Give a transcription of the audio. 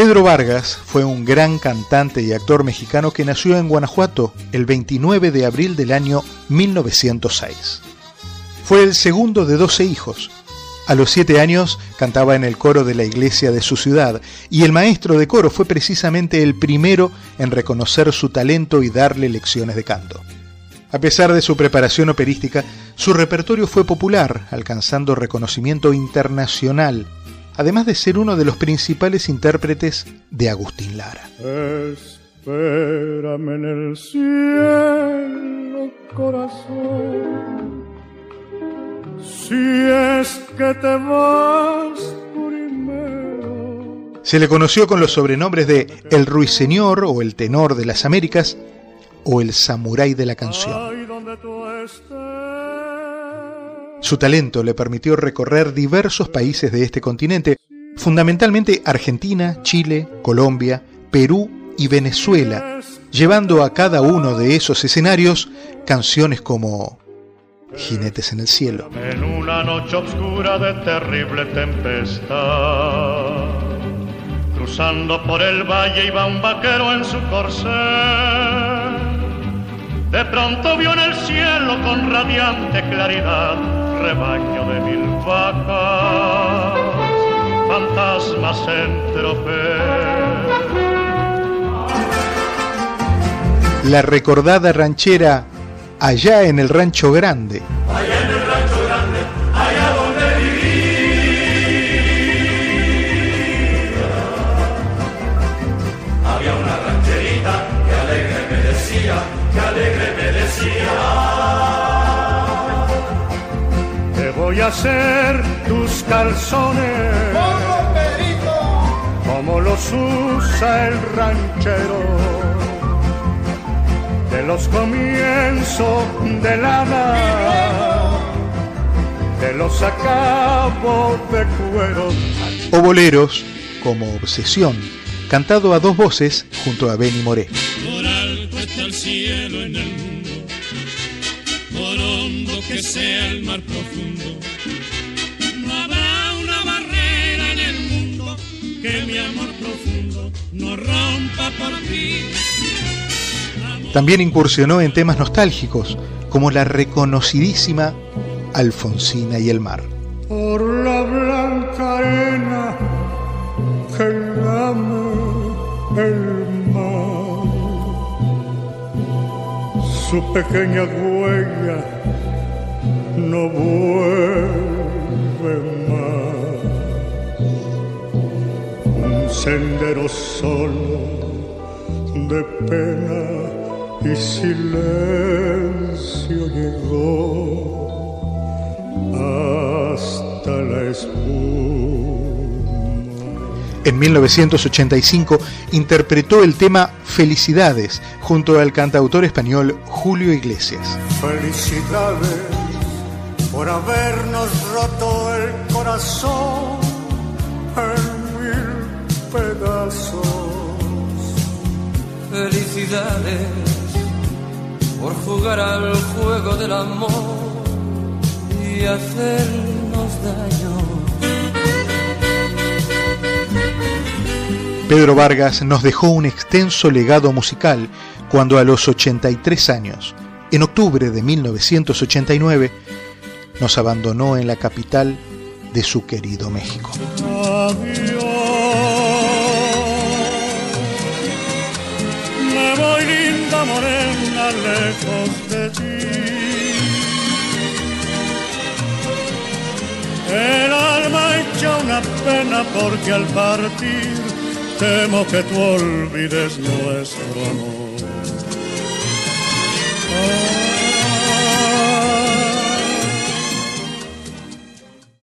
Pedro Vargas fue un gran cantante y actor mexicano que nació en Guanajuato el 29 de abril del año 1906. Fue el segundo de 12 hijos. A los siete años cantaba en el coro de la iglesia de su ciudad y el maestro de coro fue precisamente el primero en reconocer su talento y darle lecciones de canto. A pesar de su preparación operística, su repertorio fue popular, alcanzando reconocimiento internacional además de ser uno de los principales intérpretes de Agustín Lara. Espérame en el cielo, corazón, si es que te vas primero. Se le conoció con los sobrenombres de El Ruiseñor o El Tenor de las Américas o El Samurái de la Canción. Su talento le permitió recorrer diversos países de este continente, fundamentalmente Argentina, Chile, Colombia, Perú y Venezuela, llevando a cada uno de esos escenarios canciones como Jinetes en el cielo. En una noche oscura de terrible tempestad, cruzando por el valle iba un vaquero en su corcel. De pronto vio en el cielo con radiante claridad rebaño de mil vacas, fantasmas en La recordada ranchera allá en el rancho grande. Allá en el voy a hacer tus calzones. Como los usa el ranchero. De los comienzos de lana. De los acabo de cuero. O boleros como obsesión cantado a dos voces junto a Benny Moré por alto está el cielo en el mundo por hondo que sea el mar profundo que mi amor profundo no rompa por ti. También incursionó en temas nostálgicos, como la reconocidísima Alfonsina y el mar. Por la blanca arena que lame el su pequeña huella no vuelve más. Sendero solo de pena y silencio llegó hasta En 1985 interpretó el tema Felicidades junto al cantautor español Julio Iglesias. Felicidades por habernos roto el corazón pedazos. Felicidades por jugar al juego del amor y hacernos daño. Pedro Vargas nos dejó un extenso legado musical cuando a los 83 años, en octubre de 1989, nos abandonó en la capital de su querido México. morena lejos de ti. El alma echa una pena porque al partir temo que tú olvides nuestro amor.